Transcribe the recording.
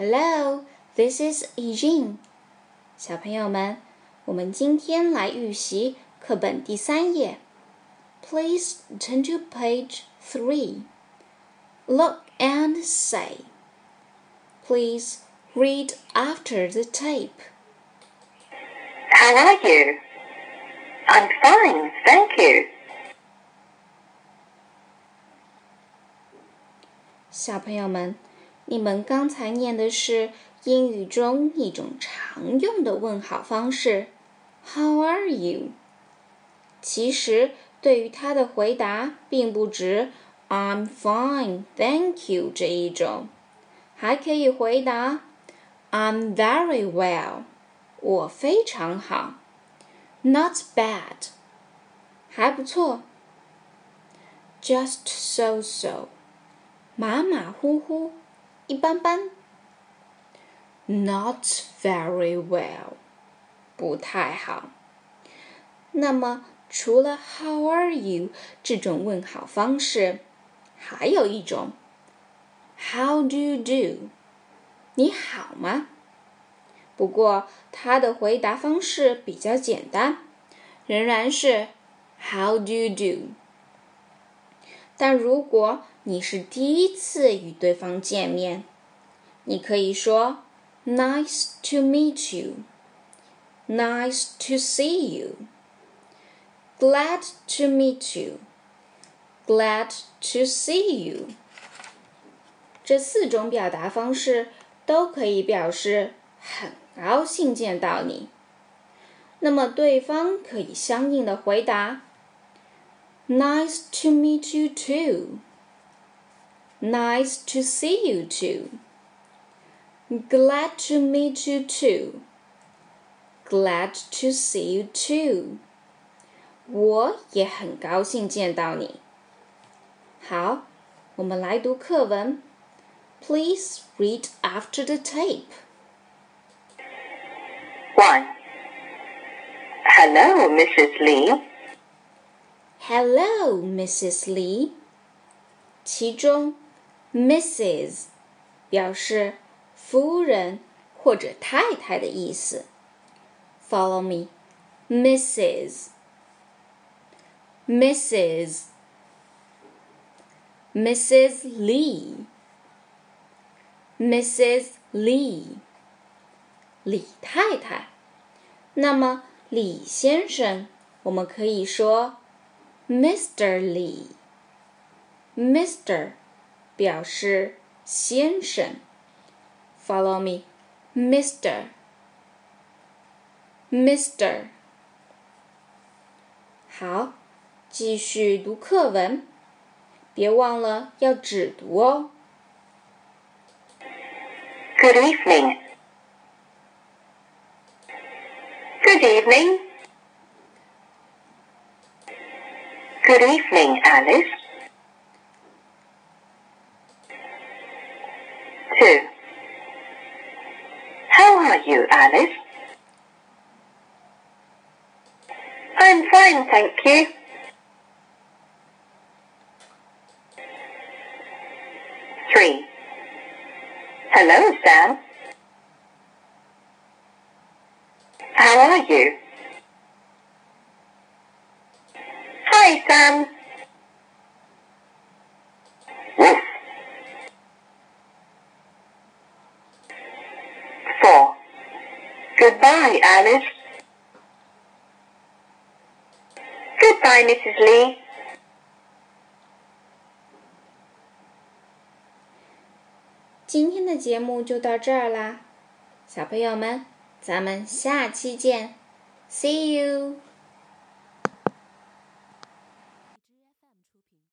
Hello, this is Eugene。小朋友们，我们今天来预习课本第三页。Please turn to page three. Look and say. Please read after the tape. How are you? I'm fine, thank you. 小朋友们， 你们刚才念的是英语中一种常用的问好方式，How are you？其实对于他的回答，并不止 I'm fine, thank you 这一种，还可以回答 I'm very well，我非常好，Not bad，还不错，Just so so，马马虎虎。一般般，not very well，不太好。那么，除了 How are you 这种问好方式，还有一种 How do you do？你好吗？不过，他的回答方式比较简单，仍然是 How do you do？但如果你是第一次与对方见面，你可以说 "Nice to meet you", "Nice to see you", "Glad to meet you", "Glad to see you"。这四种表达方式都可以表示很高兴见到你。那么对方可以相应的回答 "Nice to meet you too". Nice to see you too. Glad to meet you too. Glad to see you too. 我也很高兴见到你。好，我们来读课文。Please read after the tape. One. Hello, Mrs. Lee. Hello, Mrs. Lee. 其中 Mrs. 表示夫人或者太太的意思。Follow me, Mrs. Mrs. Mrs. Lee. Mrs. Lee. 李太太。那么李先生，我们可以说 Mr. Lee。表示先生。Follow me, Mister. Mister. 好，继续读课文，别忘了要只读哦。Good evening. Good evening. Good evening, Alice. Two. How are you, Alice? I'm fine, thank you. Three. Hello, Sam. How are you? Hi, Sam. Goodbye, Alice. Goodbye, Mrs. Lee. 今天的节目就到这儿啦，小朋友们，咱们下期见，See you。